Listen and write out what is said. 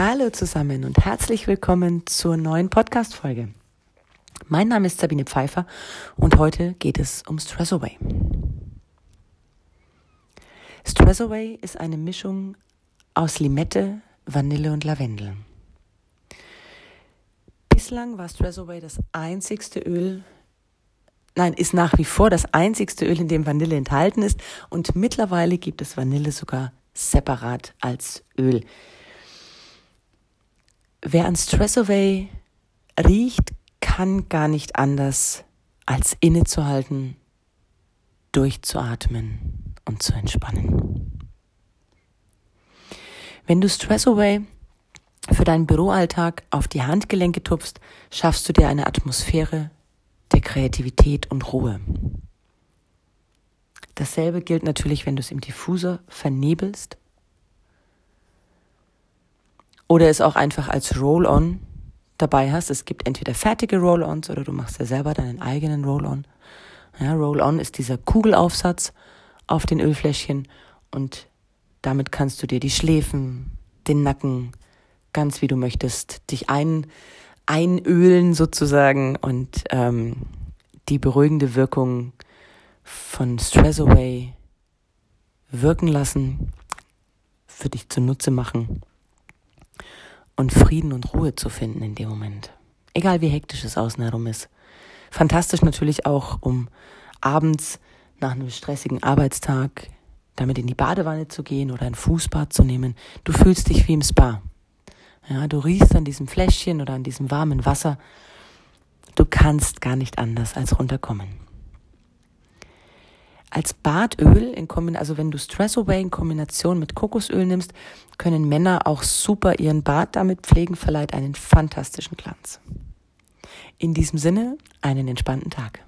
Hallo zusammen und herzlich willkommen zur neuen Podcast-Folge. Mein Name ist Sabine Pfeiffer und heute geht es um Stress Away. Stress Away ist eine Mischung aus Limette, Vanille und Lavendel. Bislang war Stress Away das einzigste Öl, nein, ist nach wie vor das einzigste Öl, in dem Vanille enthalten ist und mittlerweile gibt es Vanille sogar separat als Öl. Wer an Stress Away riecht, kann gar nicht anders als innezuhalten, durchzuatmen und zu entspannen. Wenn du Stress Away für deinen Büroalltag auf die Handgelenke tupfst, schaffst du dir eine Atmosphäre der Kreativität und Ruhe. Dasselbe gilt natürlich, wenn du es im Diffuser vernebelst oder es auch einfach als Roll-on dabei hast. Es gibt entweder fertige Roll-ons oder du machst ja selber deinen eigenen Roll-on. Ja, Roll-on ist dieser Kugelaufsatz auf den Ölfläschchen und damit kannst du dir die Schläfen, den Nacken, ganz wie du möchtest, dich ein, einölen sozusagen und ähm, die beruhigende Wirkung von Stress Away wirken lassen, für dich zunutze machen und Frieden und Ruhe zu finden in dem Moment. Egal wie hektisch es außen herum ist. Fantastisch natürlich auch, um abends nach einem stressigen Arbeitstag damit in die Badewanne zu gehen oder ein Fußbad zu nehmen. Du fühlst dich wie im Spa. Ja, du riechst an diesem Fläschchen oder an diesem warmen Wasser. Du kannst gar nicht anders als runterkommen. Als Badöl, in also wenn du Stress Away in Kombination mit Kokosöl nimmst, können Männer auch super ihren Bart damit pflegen, verleiht einen fantastischen Glanz. In diesem Sinne, einen entspannten Tag.